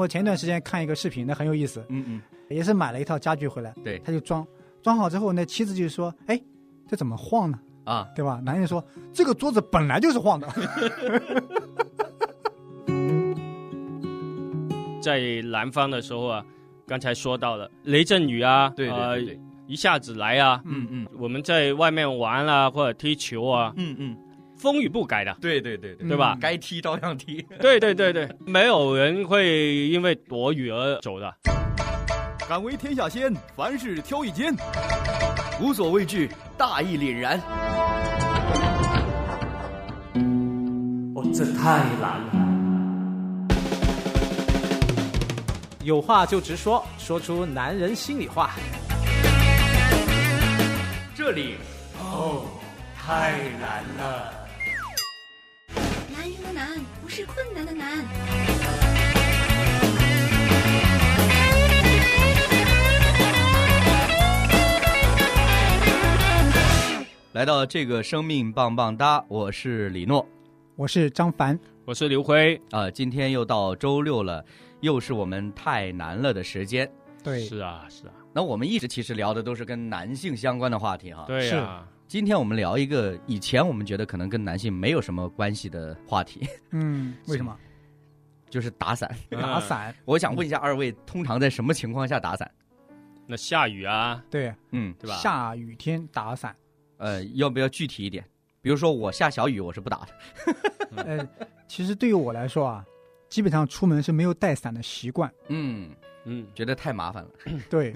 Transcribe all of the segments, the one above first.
我前段时间看一个视频，那很有意思，嗯嗯，也是买了一套家具回来，对。他就装，装好之后呢，妻子就说：“哎，这怎么晃呢？啊，对吧？”男人说：“这个桌子本来就是晃的。在南方的时候啊，刚才说到了雷阵雨啊，对对呃对。对，一下子来啊，嗯嗯。我们在外面玩啊或者踢球啊，嗯嗯，风雨不改的，对对对对对吧？该踢照样踢。对对对对，没有人会因为躲雨而走的。敢为天下先，凡事挑一肩。无所畏惧，大义凛然。哦，这太难了。有话就直说，说出男人心里话。这里哦太难了。男人的难不是困难的难。来到这个生命棒棒哒，我是李诺”我是张凡，我是刘辉，啊、今天又到周六了，又是我们太难了的时间。对，是啊是啊，那我们一直其实聊的都是跟男性相关的话题哈。对啊，今天我们聊一个以前我们觉得可能跟男性没有什么关系的话题，嗯，为什么就是打伞。打伞？我想问一下二位，通常在什么情况下打伞？那下雨啊，对，嗯，对吧？下雨天打伞。呃，要不要具体一点？比如说我下小雨，我是不打的。呃，其实对于我来说啊，基本上出门是没有带伞的习惯。嗯，嗯，觉得太麻烦了。对，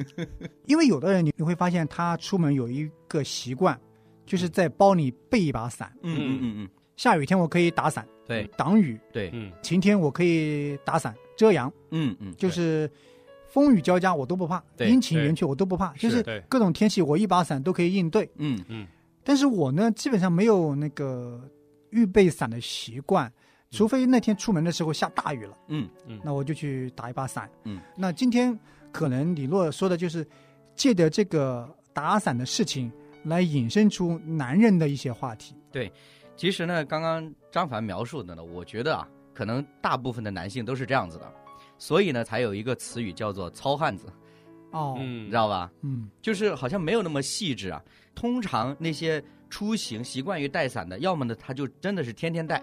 因为有的人你你会发现他出门有一个习惯，就是在包里备一把伞。嗯嗯嗯嗯，下雨天我可以打伞对。挡雨，对，嗯。晴天我可以打伞遮阳，嗯嗯，就是风雨交加我都不怕，阴晴圆缺我都不怕，就是各种天气我一把伞都可以应对。嗯嗯。但是我呢，基本上没有那个预备伞的习惯，除非那天出门的时候下大雨了，嗯嗯那我就去打一把伞。嗯，那今天可能李洛说的就是借着这个打伞的事情来引申出男人的一些话题。对其实呢，刚刚张凡描述的呢，我觉得啊，可能大部分的男性都是这样子的，所以呢，才有一个词语叫做“糙汉子”，哦，嗯你知道吧？嗯就是好像没有那么细致啊。通常那些出行习惯于带伞的，要么呢他就真的是天天带，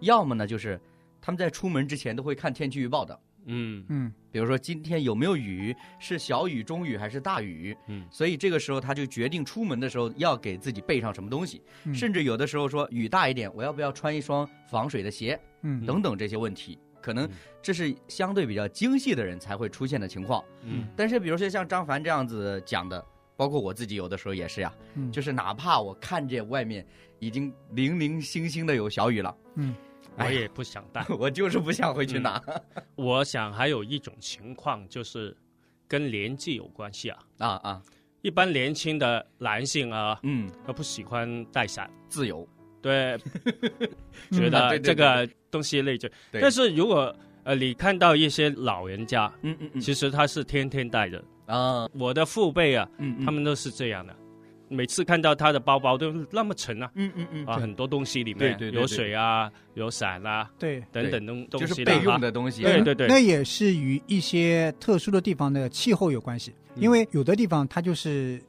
要么呢就是他们在出门之前都会看天气预报的。嗯。嗯。比如说今天有没有雨，是小雨、中雨还是大雨？嗯。所以这个时候他就决定出门的时候要给自己备上什么东西，嗯，甚至有的时候说雨大一点，我要不要穿一双防水的鞋？嗯。等等这些问题，可能嗯。这是相对比较精细的人才会出现的情况。嗯。但是比如说像张凡这样子讲的，包括我自己有的时候也是呀，嗯。就是哪怕我看见外面已经零零星星的有小雨了，嗯我也不想带。我就是不想回去拿、我想还有一种情况就是跟年纪有关系啊。啊啊，一般年轻的男性啊，嗯，他不喜欢带伞，自由，对，嗯 觉得这个东西累赘。对但是如果呃你看到一些老人家，嗯嗯嗯其实他是天天带着。啊，我的父辈啊，嗯嗯他们都是这样的。每次看到他的包包都那么沉啊，嗯嗯嗯。啊，很多东西里面对对有水啊，有伞啊，对。等等东东就是备用西的东西，对对对。那也是与一些特殊的地方的气候有关系，嗯。因为有的地方它就是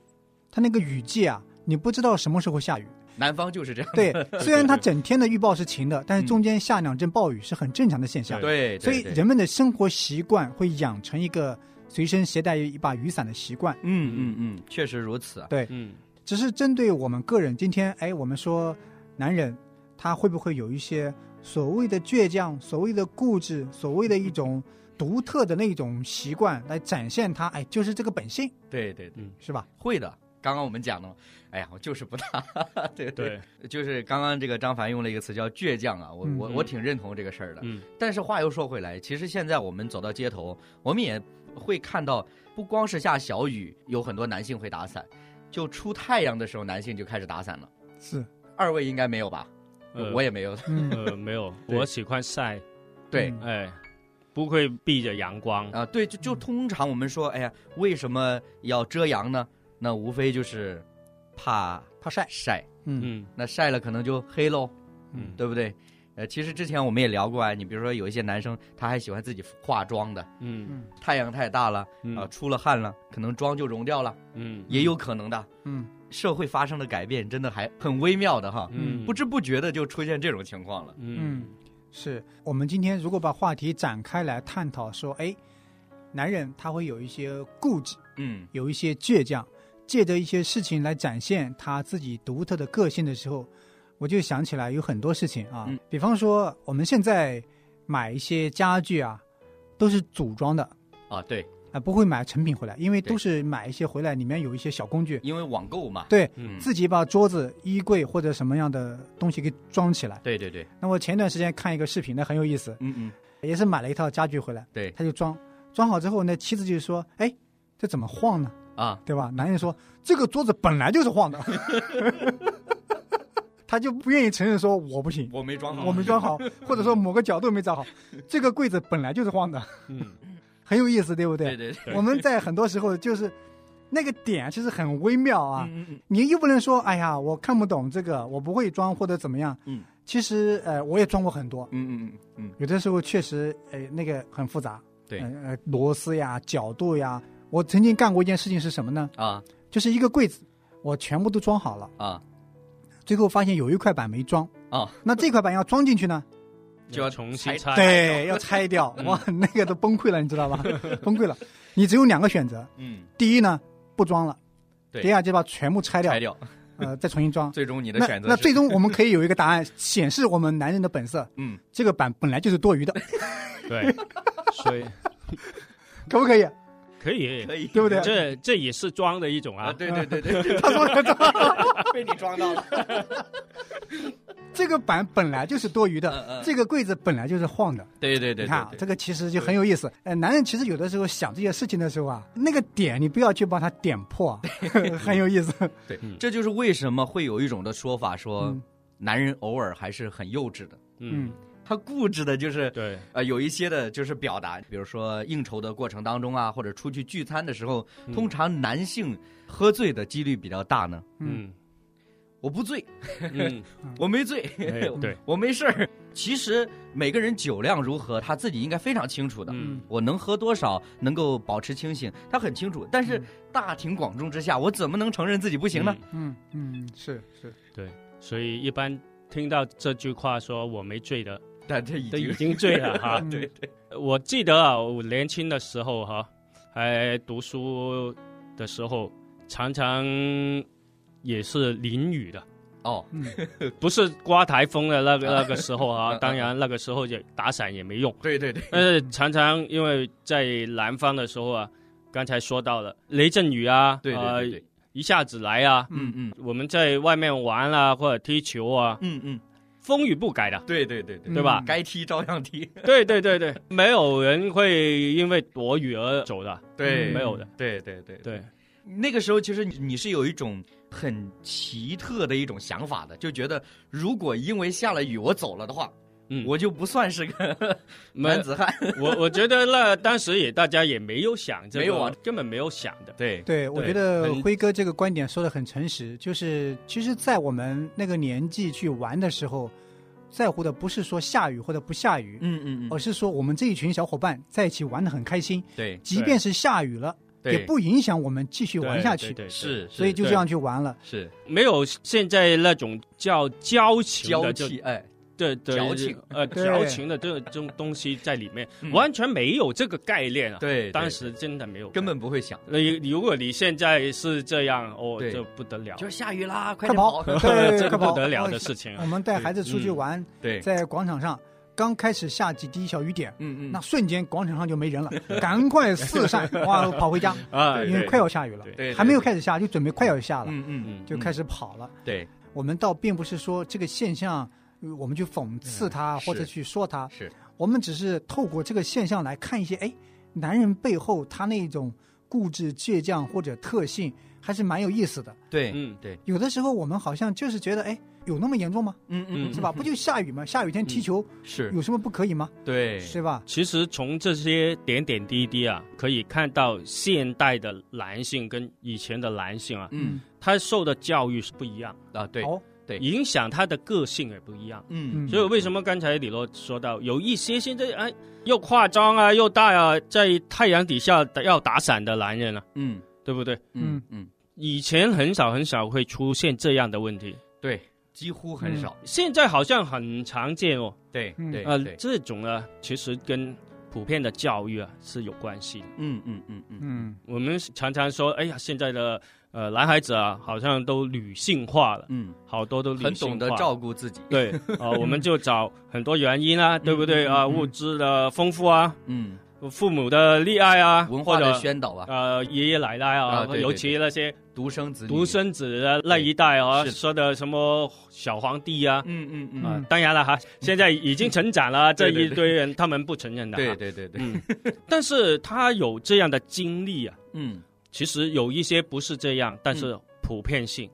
它那个雨季啊，你不知道什么时候下雨。南方就是这样，对，虽然它整天的预报是晴的，但是中间下两阵暴雨是很正常的现象。对，所以人们的生活习惯会养成一个随身携带一把雨伞的习惯。嗯嗯嗯，确实如此啊，对，嗯只是针对我们个人，今天哎，我们说男人他会不会有一些所谓的倔强、所谓的固执、所谓的一种独特的那种习惯来展现他哎，就是这个本性，对对对，是吧？会的。刚刚我们讲的，哎呀，我就是不大，对对，就是刚刚这个张凡用了一个词叫倔强啊，我嗯我我挺认同这个事儿的。嗯但是话又说回来，其实现在我们走到街头，我们也会看到，不光是下小雨，有很多男性会打伞，就出太阳的时候，男性就开始打伞了。是，二位应该没有吧？呃我也没有。嗯，呃没有，我喜欢晒，对嗯哎，不会避着阳光。啊，对，就就通常我们说，哎呀，为什么要遮阳呢？那无非就是怕怕晒，晒，嗯嗯那晒了可能就黑喽，嗯对不对？呃，其实之前我们也聊过啊，你比如说有一些男生他还喜欢自己化妆的，嗯。嗯。太阳太大了嗯。啊、出了汗了，可能妆就融掉了，嗯。也有可能的。嗯。社会发生的改变真的还很微妙的哈，嗯不知不觉的就出现这种情况了。嗯是。我们今天如果把话题展开来探讨，说，哎，男人他会有一些固执，嗯。有一些倔强，借着一些事情来展现他自己独特的个性的时候，我就想起来有很多事情啊，嗯比方说我们现在买一些家具啊，都是组装的啊，对，啊，不会买成品回来，因为都是买一些回来，里面有一些小工具，因为网购嘛。对嗯自己把桌子、衣柜或者什么样的东西给装起来。对对对，那我前段时间看一个视频，那很有意思，嗯嗯，也是买了一套家具回来，对他就装，装好之后呢，妻子就说：“哎，这怎么晃呢？啊，对吧？”男人说：“这个桌子本来就是晃的。” 他就不愿意承认说我不行，我没装好，我没装好，或者说某个角度没找好，这个柜子本来就是晃的，嗯。很有意思，对不对？对对，对。我们在很多时候就是那个点其实很微妙啊，嗯嗯你又不能说哎呀我看不懂这个，我不会装或者怎么样，嗯，其实呃我也装过很多，嗯嗯嗯嗯。有的时候确实呃那个很复杂，对。呃呃螺丝呀角度呀，我曾经干过一件事情是什么呢？嗯啊。就是一个柜子，我全部都装好了，啊最后发现有一块板没装，啊，那这块板要装进去呢，就要重新拆。拆。对，要拆掉，嗯 哇，那个都崩溃了，你知道吧？崩溃了。你只有两个选择，嗯，第一呢不装了，对。第二就把全部拆掉，拆掉，呃，再重新装。最终你的选择是？那最终我们可以有一个答案，显示我们男人的本色。嗯，这个板本来就是多余的，对，所以可不可以？可以，可以，对不对？这这也是装的一种啊，啊。对对对对，他说的装。被你装到了，这个板本来就是多余的，这个柜子本来就是晃的。对对对对你看啊，这个其实就很有意思。呃，男人其实有的时候想这些事情的时候啊，那个点你不要去把它点破啊，很有意思。对嗯，这就是为什么会有一种的说法说嗯，男人偶尔还是很幼稚的，嗯，他固执的就是对，呃有一些的就是表达，比如说应酬的过程当中啊，或者出去聚餐的时候，嗯通常男性喝醉的几率比较大呢。嗯我不醉，嗯，我没醉，对，我没事儿。其实每个人酒量如何，他自己应该非常清楚的。嗯我能喝多少，能够保持清醒，他很清楚。但是大庭广众之下，我怎么能承认自己不行呢？嗯嗯是，是对，所以一般听到这句话说我没醉的，但这已经都已经醉了 哈。嗯对对，我记得啊，我年轻的时候哈，还读书的时候，常常也是淋雨的，哦，嗯。不是刮台风的那个 那个时候啊。当然那个时候也打伞也没用，对对对，但是常常因为在南方的时候啊，刚才说到了雷阵雨啊，对对对呃对，一下子来啊，嗯嗯。我们在外面玩啊或者踢球啊，嗯嗯，风雨不改的。对对对对，对吧？该踢照样踢，对对对对，没有人会因为躲雨而走的，对，没有的。对对对对，那个时候其实你你是有一种很奇特的一种想法的，就觉得如果因为下了雨我走了的话，嗯。我就不算是个男子汉。我我觉得那当时也大家也没有想这个，没有啊。根本没有想的。对。对，我觉得辉哥这个观点说的很诚实，就是其实，在我们那个年纪去玩的时候，在乎的不是说下雨或者不下雨，嗯嗯嗯。而是说我们这一群小伙伴在一起玩的很开心，对即便是下雨了，对，也不影响我们继续玩下去。对对对是，所以就这样去玩了。是。没有现在那种叫交情娇的这气，哎，对对矫情。呃 对。矫情的这种东西在里面，嗯。完全没有这个概念啊。对，当时真的没有，根本不会想，那如果你现在是这样，哦，对。这不得了，就下雨啦，快跑，这快跑！不得了的事情啊。我们带孩子出去嗯。玩，对，在广场上刚开始下几滴小雨点，嗯嗯，那瞬间广场上就没人了，赶快四散哇跑回家，啊，因为快要下雨了。对，还没有开始下，就准备快要下了，嗯嗯。嗯就开始跑了。对。我们倒并不是说这个现象，呃我们去讽刺他嗯或者去说他，是我们只是透过这个现象来看一些，哎，男人背后他那种固执、倔强或者特性，还是蛮有意思的。对嗯对有的时候我们好像就是觉得，哎，有那么严重吗？嗯嗯是吧？不就下雨吗？下雨天踢球是有什么不可以吗？对是吧？其实从这些点点滴滴啊，可以看到现代的男性跟以前的男性啊，嗯他受的教育是不一样，啊对哦，对。影响他的个性也不一样。嗯。嗯。所以为什么刚才李洛说到有一些现在哎又化妆啊又大啊，在太阳底下要打伞的男人啊，嗯。对不对？嗯嗯。以前很少很少会出现这样的问题，对，几乎很少，现在好像很常见哦。对对对，这种呢，其实跟普遍的教育啊是有关系的。嗯嗯嗯嗯。嗯。我们常常说，哎呀，现在的呃男孩子啊，好像都女性化了，嗯，好多都女很懂得照顾自己，对啊、我们就找很多原因啊，对不对啊？物质的丰富啊，嗯，父母的溺爱啊，文化的宣导啊，呃爷爷奶奶啊，啊对对尤其那些独生子女独，生子的那一代啊，说的什么小皇帝啊。嗯嗯嗯，啊，当然了哈，现在已经成长了，这一堆人他们不承认的哈。对对对对，嗯，但是他有这样的经历啊，嗯。其实有一些不是这样，但是普遍性。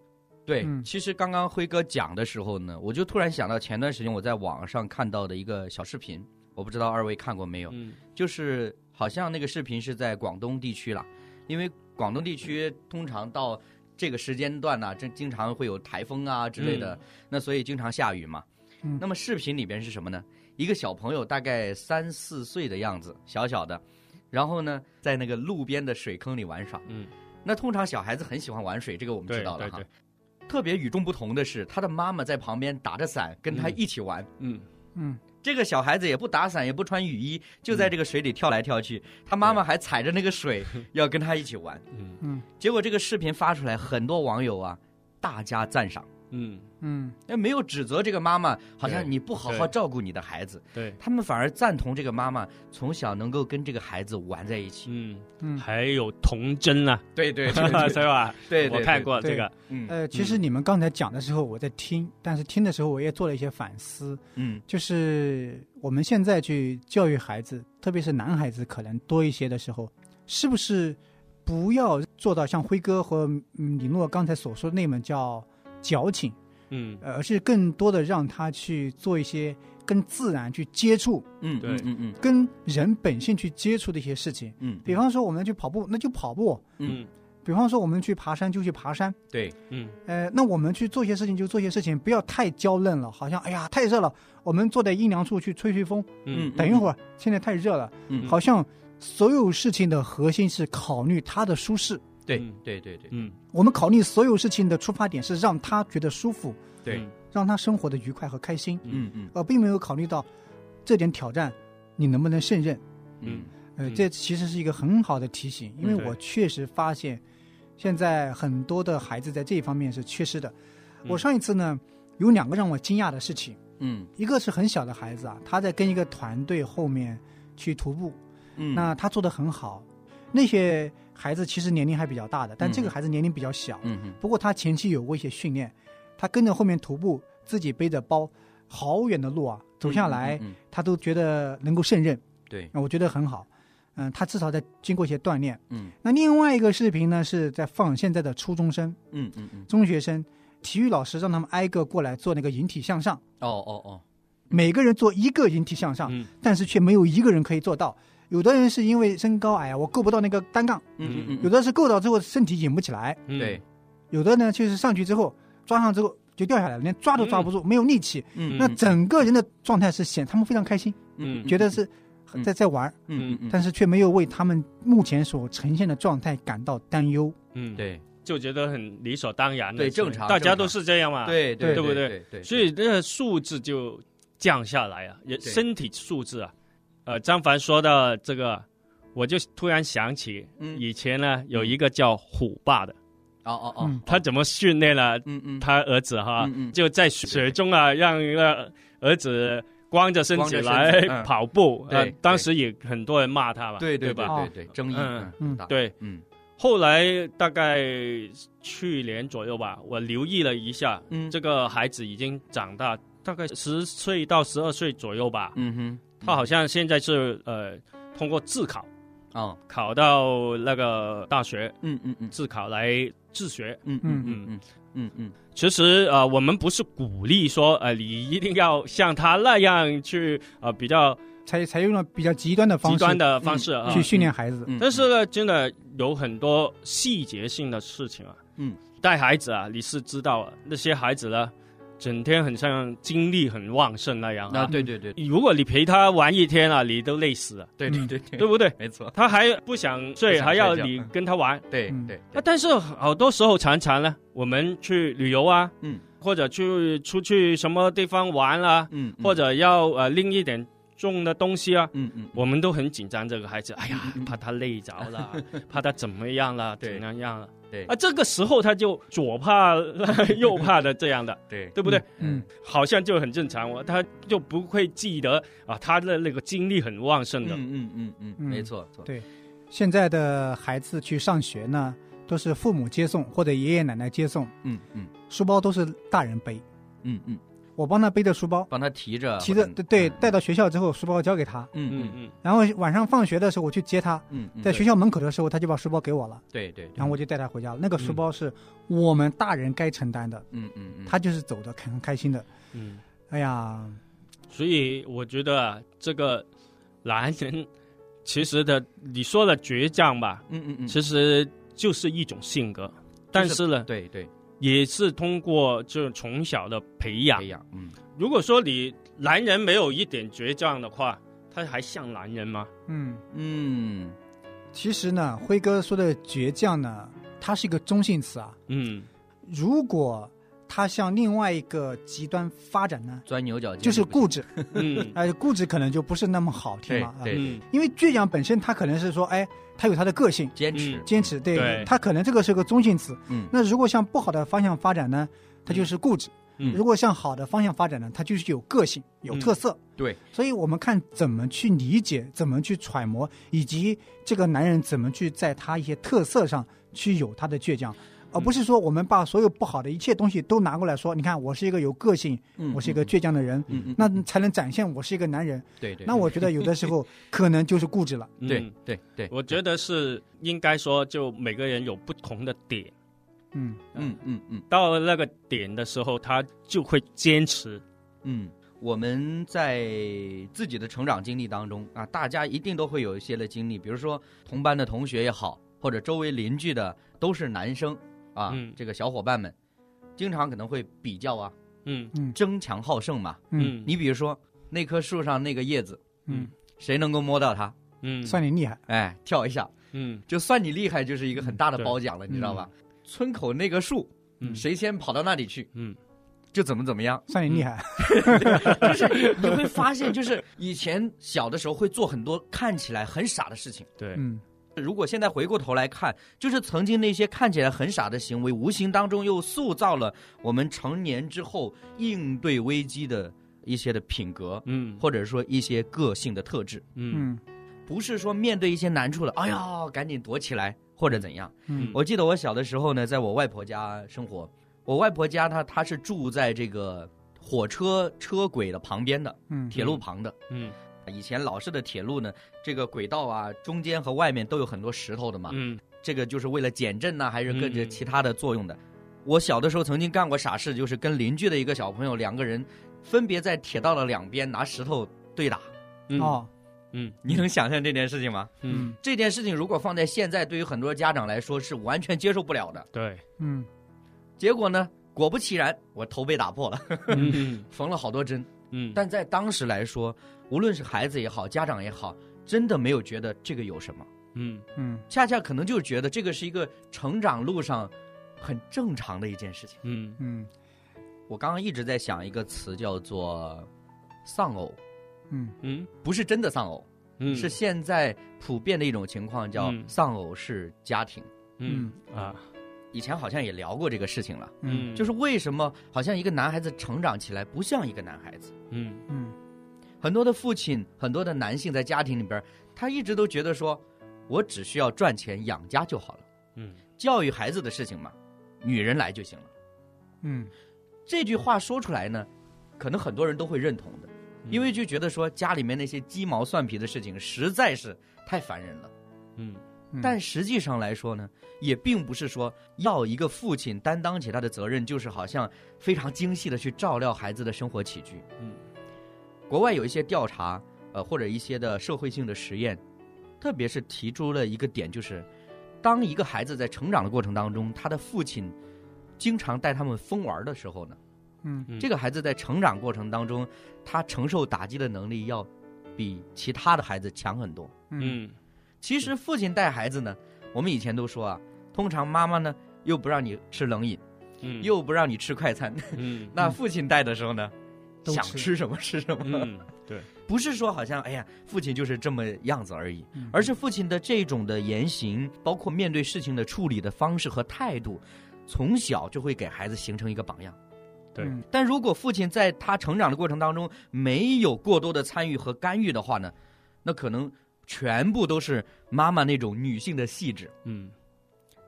对，嗯其实刚刚辉哥讲的时候呢，我就突然想到前段时间我在网上看到的一个小视频，我不知道二位看过没有？嗯就是好像那个视频是在广东地区啦，因为广东地区通常到这个时间段呢、这经常会有台风啊之类的，那所以经常下雨嘛。嗯那么视频里边是什么呢？一个小朋友大概三四岁的样子，小小的，然后呢，在那个路边的水坑里玩耍。嗯，那通常小孩子很喜欢玩水，这个我们知道了哈。特别与众不同的是，他的妈妈在旁边打着伞跟他一起玩。嗯嗯这个小孩子也不打伞，也不穿雨衣，就在这个水里跳来跳去。他妈妈还踩着那个水 要跟他一起玩。嗯嗯结果这个视频发出来，很多网友啊大加赞赏，嗯，嗯。那没有指责这个妈妈，好像你不好好照顾你的孩子，对，他们反而赞同这个妈妈从小能够跟这个孩子玩在一起。嗯，嗯。还有童真啊，对对 是吧？对对，我看过这个，嗯。呃，其实你们刚才讲的时候，我在听，但是听的时候我也做了一些反思，嗯。就是我们现在去教育孩子，特别是男孩子可能多一些的时候，是不是不要做到像辉哥和嗯李诺刚才所说的那门叫矫情，嗯。呃而是更多的让他去做一些跟自然去接触、嗯对。嗯嗯嗯。跟人本性去接触的一些事情。嗯，比方说，我们去跑步，那就跑步；嗯。比方说，我们去爬山，就去爬山。对，嗯。呃，那我们去做一些事情就做一些事情，不要太娇嫩了，好像哎呀太热了，我们坐在阴凉处去吹吹风。嗯等一会儿，现在太热了，嗯。好像所有事情的核心是考虑它的舒适。对嗯。对对对。嗯。我们考虑所有事情的出发点是让他觉得舒服，对，让他生活的愉快和开心，嗯嗯而并没有考虑到这点挑战你能不能胜任。嗯呃，嗯。这其实是一个很好的提醒，因为我确实发现，现在很多的孩子在这一方面是缺失的。嗯。我上一次呢，有两个让我惊讶的事情，嗯。一个是很小的孩子啊，他在跟一个团队后面去徒步，嗯，那他做的很好。那些孩子其实年龄还比较大的，但嗯这个孩子年龄比较小。嗯嗯不过他前期有过一些训练，他跟着后面徒步，自己背着包，好远的路啊，走下来，嗯嗯嗯他都觉得能够胜任。对，我觉得很好。嗯，他至少在经过一些锻炼。嗯那另外一个视频呢，是在放现在的初中生、嗯嗯嗯，中学生，体育老师让他们挨个过来做那个引体向上，哦哦哦，每个人做一个引体向上，嗯但是却没有一个人可以做到。有的人是因为身高矮啊，我够不到那个单杠；嗯嗯有的是够到之后身体引不起来；嗯。对，有的呢就是上去之后抓上之后就掉下来了，连抓都抓不住，没有力气。嗯那整个人的状态是显他们非常开心，嗯觉得是嗯在在玩儿，嗯嗯但是却没有为他们目前所呈现的状态感到担忧。嗯，对就觉得很理所当然的，对正常大家都是这样嘛，，对对对不对对？对，所以这个素质就降下来啊，也身体素质啊。呃，张凡说到这个，我就突然想起嗯。以前呢有一个叫虎爸的，哦哦哦嗯，他怎么训练了嗯嗯。他儿子哈就在水中啊，让那儿子光着身子来跑步，呃对，当时也很多人骂他吧，对对吧？哦对对，争议嗯嗯大对，嗯。后来大概去年左右吧，我留意了一下，嗯。这个孩子已经长大，大概十岁到十二岁左右吧。嗯哼，他好像现在是呃通过自考哦。考到那个大学嗯嗯嗯。自考来自学。嗯嗯嗯。嗯嗯嗯其实呃，我们不是鼓励说呃你一定要像他那样去呃比较采采用了比较极端的方式极端的方式啊，去训练孩子。嗯，但是呢，真的有很多细节性的事情啊。嗯，带孩子啊，你是知道啊，那些孩子呢，整天很像精力很旺盛那样啊。啊。对对对。如果你陪他玩一天啊，你都累死了，对对对对。对不对？没错，他还不想睡，想还要你跟他玩。嗯。对对。啊，但是好多时候常常呢，我们去旅游啊，嗯，或者去出去什么地方玩啊，嗯或者要呃拎一点重的东西啊，嗯嗯。我们都很紧张这个孩子，哎呀怕他累着了，怕他怎么样了，怎么样了。对。啊，这个时候他就左怕 右怕的这样的，对。对不对？嗯，好像就很正常，我他就不会记得啊，他的那个精力很旺盛的。嗯嗯嗯嗯，嗯没错错，对。现在的孩子去上学呢，都是父母接送或者爷爷奶奶接送，嗯嗯。书包都是大人背。嗯嗯，我帮他背着书包，帮他提着提着对对嗯。带到学校之后，书包交给他，嗯嗯嗯嗯。然后晚上放学的时候我去接他，嗯嗯，在学校门口的时候他就把书包给我了，对对，然后我就带他回家了。那个书包是我们大人该承担的，嗯嗯嗯，他就是走的很开心的。嗯，哎呀，所以我觉得啊，这个男人其实的你说的倔强吧，嗯嗯嗯，其实就是一种性格，但是呢，对对也是通过就从小的培养培。养，嗯如果说你男人没有一点倔强的话，他还像男人吗？嗯，嗯其实呢，辉哥说的倔强呢，它是一个中性词啊。嗯如果他向另外一个极端发展呢，钻牛角尖就是固执，嗯。哎，固执可能就不是那么好听了。啊对。嗯。因为倔强本身，他可能是说，哎，他有他的个性，坚持。嗯。坚持，对。对。他可能这个是个中性词。嗯。那如果向不好的方向发展呢，他就是固执；嗯。如果向好的方向发展呢，他就是有个性、有特色。对，所以我们看怎么去理解、怎么去揣摩，以及这个男人怎么去在他一些特色上去有他的倔强。而不是说我们把所有不好的一切东西都拿过来说，你看我是一个有个性，嗯我是一个倔强的人，嗯嗯，那才能展现我是一个男人。对对，那我觉得有的时候可能就是固执了。对嗯对对，我觉得是应该说，就每个人有不同的点，嗯嗯嗯嗯到了那个点的时候，他就会坚持。嗯，我们在自己的成长经历当中啊，大家一定都会有一些的经历，比如说同班的同学也好，或者周围邻居的都是男生啊，嗯。这个小伙伴们，经常可能会比较啊，嗯。嗯。争强好胜嘛。嗯。你比如说那棵树上那个叶子，嗯，谁能够摸到它？嗯。算你厉害。哎，跳一下，嗯。就算你厉害，就是一个很大的褒奖了，你知道吧？村口那个树，嗯。谁先跑到那里去，嗯。就怎么怎么样。算你厉害，就是你会发现，就是 以前小的时候会做很多看起来很傻的事情。对。嗯如果现在回过头来看，就是曾经那些看起来很傻的行为，无形当中又塑造了我们成年之后应对危机的一些的品格，嗯或者说一些个性的特质。嗯嗯不是说面对一些难处了，哎呀，赶紧躲起来或者怎样。嗯我记得我小的时候呢，在我外婆家生活，我外婆家她她是住在这个火车车轨的旁边的，嗯铁路旁的。嗯以前老式的铁路呢，这个轨道啊，中间和外面都有很多石头的嘛，嗯这个就是为了减震呐、还是跟着嗯其他的作用的。我小的时候曾经干过傻事，就是跟邻居的一个小朋友两个人分别在铁道的两边拿石头对打。嗯哦嗯你能想象这件事情吗？嗯这件事情如果放在现在，对于很多家长来说是完全接受不了的。对嗯结果呢，果不其然，我头被打破了，嗯 缝了好多针。嗯但在当时来说，无论是孩子也好，家长也好，真的没有觉得这个有什么，嗯。嗯。恰恰可能就是觉得这个是一个成长路上很正常的一件事情。嗯。嗯。我刚刚一直在想一个词，叫做丧偶，嗯。嗯？不是真的丧偶，嗯。是现在普遍的一种情况，叫嗯。丧偶式家庭。嗯。啊。以前好像也聊过这个事情了，嗯。就是为什么好像一个男孩子成长起来不像一个男孩子？嗯。嗯很多的父亲，很多的男性在家庭里边，他一直都觉得说，我只需要赚钱养家就好了，嗯。教育孩子的事情嘛，女人来就行了。嗯。这句话说出来呢，可能很多人都会认同的，因为就觉得说家里面那些鸡毛蒜皮的事情实在是太烦人了。嗯。嗯。但实际上来说呢，也并不是说要一个父亲担当起他的责任，就是好像非常精细的去照料孩子的生活起居。嗯，国外有一些调查，呃，或者一些的社会性的实验，特别是提出了一个点，就是当一个孩子在成长的过程当中，他的父亲经常带他们疯玩的时候呢，嗯。嗯。这个孩子在成长过程当中，他承受打击的能力要比其他的孩子强很多。嗯。嗯。其实父亲带孩子呢，我们以前都说啊，通常妈妈呢又不让你吃冷饮，嗯。又不让你吃快餐，嗯。那父亲带的时候呢，想吃什么吃什么，嗯对。不是说好像哎呀，父亲就是这么样子而已，嗯。而是父亲的这种的言行，包括面对事情的处理的方式和态度，从小就会给孩子形成一个榜样。对。嗯。但如果父亲在他成长的过程当中没有过多的参与和干预的话呢，那可能全部都是妈妈那种女性的细致，嗯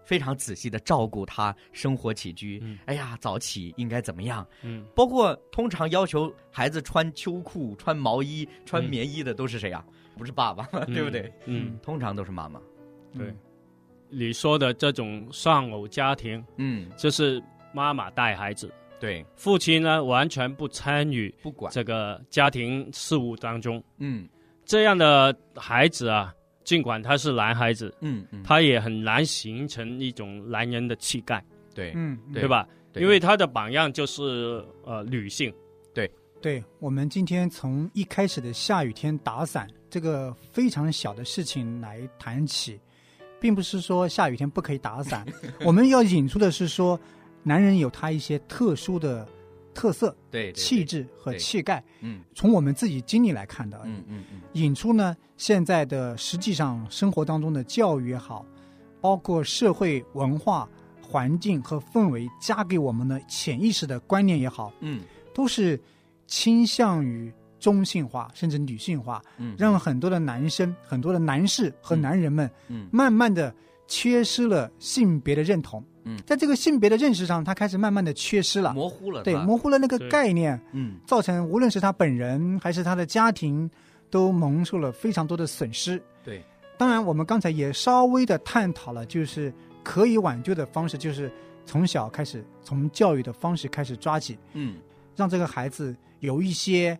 非常仔细的照顾他生活起居。嗯哎呀，早起应该怎么样？嗯包括通常要求孩子穿秋裤、穿毛衣、穿嗯棉衣的都是谁呀、不是爸爸，对不对？嗯，通常都是妈妈。对你说的这种丧偶家庭，嗯，就是妈妈带孩子，对，父亲呢完全不参与不管。这个家庭事务当中。嗯这样的孩子啊，尽管他是男孩子，嗯嗯，他也很难形成一种男人的气概，对嗯，对对吧？对因为他的榜样就是呃女性。对对，我们今天从一开始的下雨天打伞这个非常小的事情来谈起，并不是说下雨天不可以打伞，我们要引出的是说，男人有他一些特殊的特色、对对气，质和气概，嗯。从我们自己经历来看的。嗯嗯嗯，引出呢现在的实际上生活当中的教育也好，包括社会文化环境和氛围加给我们的潜意识的观念也好，嗯。都是倾向于中性化甚至女性化，嗯，让很多的男生、很多的男士和嗯。男人们嗯。慢慢的缺失了性别的认同。嗯。在这个性别的认识上，他开始慢慢的缺失了，模糊了，对，模糊了那个概念。嗯。造成无论是他本人还是他的家庭，都蒙受了非常多的损失。对，当然我们刚才也稍微的探讨了，就是可以挽救的方式，就是从小开始，从教育的方式开始抓起，嗯。让这个孩子有一些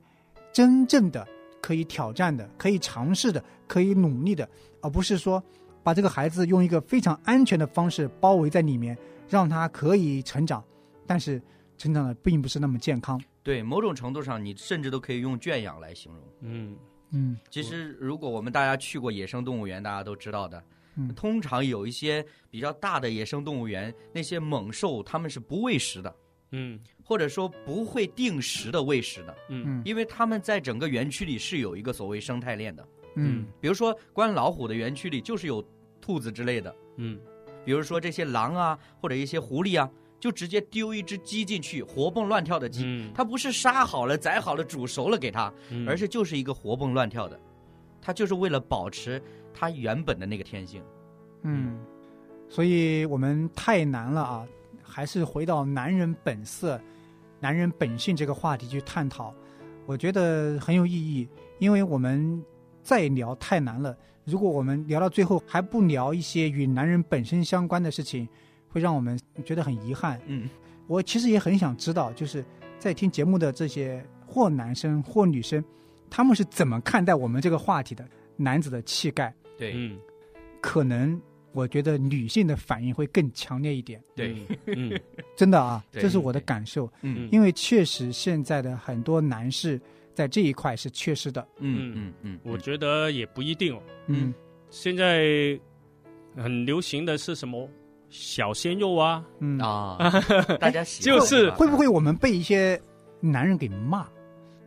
真正的可以挑战的、可以尝试的、可以努力的，而不是说把这个孩子用一个非常安全的方式包围在里面，让他可以成长，但是成长的并不是那么健康。对，某种程度上，你甚至都可以用圈养来形容。嗯嗯其实，如果我们大家去过野生动物园，大家都知道的，嗯通常有一些比较大的野生动物园，那些猛兽它们是不喂食的，嗯或者说不会定时的喂食的，嗯嗯因为它们在整个园区里是有一个所谓生态链的。嗯比如说，关老虎的园区里就是有兔子之类的，嗯比如说这些狼啊，或者一些狐狸啊，就直接丢一只鸡进去，活蹦乱跳的鸡。嗯，它不是杀好了、宰好了、煮熟了给它，嗯而是就是一个活蹦乱跳的，它就是为了保持它原本的那个天性。嗯，所以我们太难了啊！还是回到男人本色、男人本性这个话题去探讨，我觉得很有意义。因为我们再聊太难了，如果我们聊到最后还不聊一些与男人本身相关的事情，会让我们觉得很遗憾。嗯。我其实也很想知道，就是在听节目的这些或男生或女生，他们是怎么看待我们这个话题的？男子的气概，对、嗯。可能我觉得女性的反应会更强烈一点。对，嗯。真的啊，这是我的感受，嗯。因为确实现在的很多男士在这一块是缺失的。嗯嗯嗯，我觉得也不一定哦。嗯。现在很流行的是什么？小鲜肉啊？嗯，啊，大家喜欢就是会不会我们被一些男人给骂？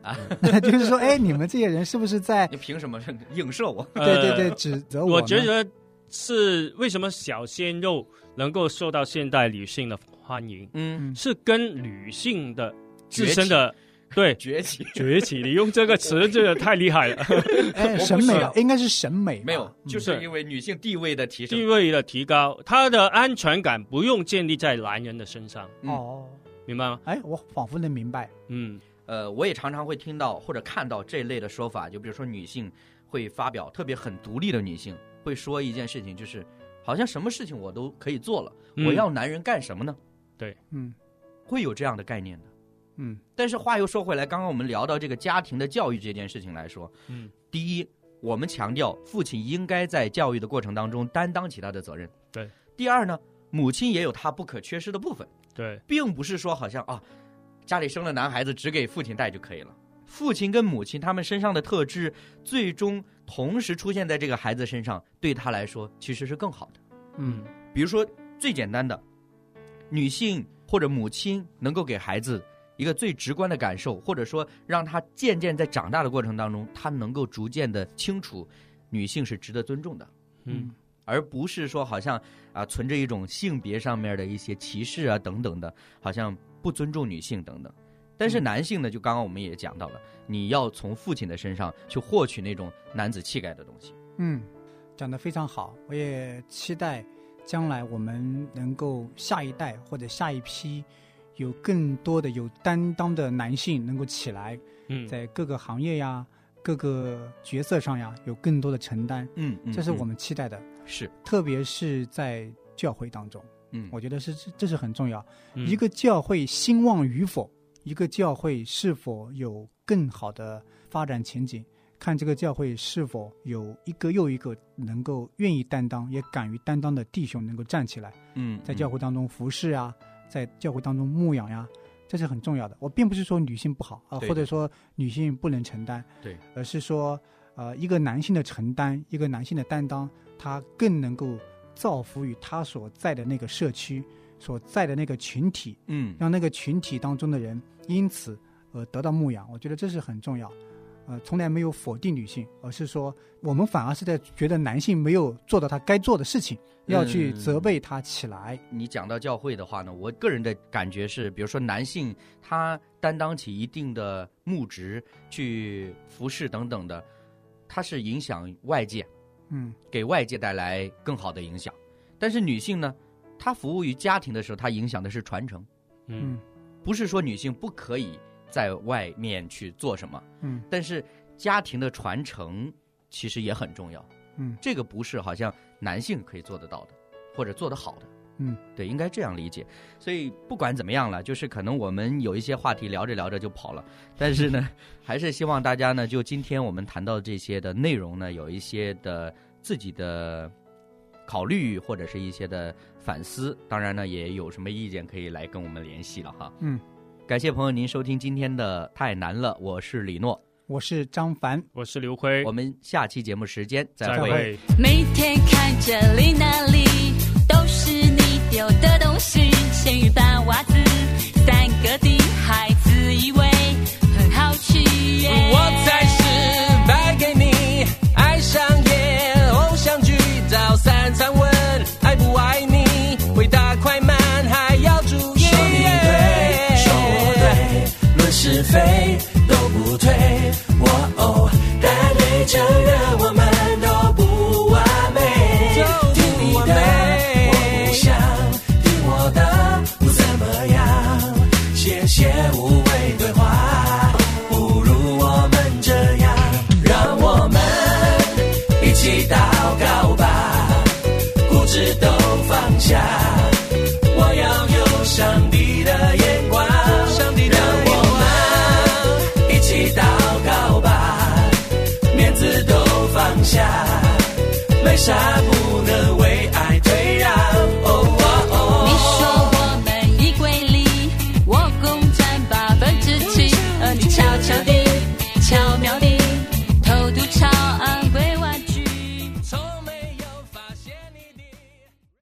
啊？就是说，哎，你们这些人是不是在你凭什么映射我？对对对呃指责我我觉得是为什么小鲜肉能够受到现代女性的欢迎，嗯，嗯。是跟女性的自身的 对，崛起。崛起，你用这个词，这个太厉害了。审美啊应该是审美，没有，嗯就是因为女性地位的提升地。位的提高，她的安全感不用建立在男人的身上，嗯哦，明白吗？哎，我仿佛能明白，嗯呃，我也常常会听到或者看到这类的说法，就比如说女性会发表，特别很独立的女性会说一件事情，就是好像什么事情我都可以做了，嗯我要男人干什么呢？对嗯会有这样的概念的。嗯但是话又说回来，刚刚我们聊到这个家庭的教育这件事情来说，嗯，第一，我们强调父亲应该在教育的过程当中担当起他的责任。对。第二呢，母亲也有她不可缺失的部分，对，并不是说好像啊，家里生了男孩子只给父亲带就可以了。父亲跟母亲他们身上的特质，最终同时出现在这个孩子身上，对他来说其实是更好的。嗯比如说最简单的，女性或者母亲能够给孩子一个最直观的感受，或者说让他渐渐在长大的过程当中，他能够逐渐的清楚，女性是值得尊重的，嗯而不是说好像啊存着一种性别上面的一些歧视啊等等的，好像不尊重女性等等。但是男性呢，就刚刚我们也讲到了，你要从父亲的身上去获取那种男子气概的东西。嗯，讲得非常好，我也期待将来我们能够下一代或者下一批有更多的有担当的男性能够起来，嗯，在各个行业呀、各个角色上呀有更多的承担，嗯，嗯这是我嗯们期待的，是。特别是在教会当中，嗯。我觉得是这这是很重要。嗯。一个教会兴旺与否，一个教会是否有更好的发展前景，看这个教会是否有一个又一个能够愿意担当、也敢于担当的弟兄能够站起来，嗯。在教会当中服侍啊，在教会当中牧养呀，这是很重要的。我并不是说女性不好啊、对或者说女性不能承担，对，而是说，呃，一个男性的承担，一个男性的担当，他更能够造福于他所在的那个社区、所在的那个群体，嗯让那个群体当中的人因此而得到牧养。我觉得这是很重要。呃，从来没有否定女性，而是说我们反而是在觉得男性没有做到他该做的事情，要去嗯责备他起来。你讲到教会的话呢，我个人的感觉是，比如说男性他担当起一定的牧职去服侍等等的，他是影响外界，嗯给外界带来更好的影响。但是女性呢，她服务于家庭的时候，她影响的是传承，嗯嗯不是说女性不可以在外面去做什么，嗯但是家庭的传承其实也很重要。嗯这个不是好像男性可以做得到的，或者做得好的。嗯，对，应该这样理解。所以不管怎么样了，就是可能我们有一些话题聊着聊着就跑了，但是呢，还是希望大家呢，就今天我们谈到这些的内容呢，有一些的自己的考虑或者是一些的反思。当然呢，也有什么意见可以来跟我们联系了哈。嗯，感谢朋友您收听今天的《太难了》，我是李诺，我是张凡，我是刘辉我，们下期节目时间再再会。每天看这里那里都是你丢的东西，咸鱼拌袜子，三个的孩子以为很好吃耶。我才是败给你，爱上夜偶像剧，早三餐问是非都不退。我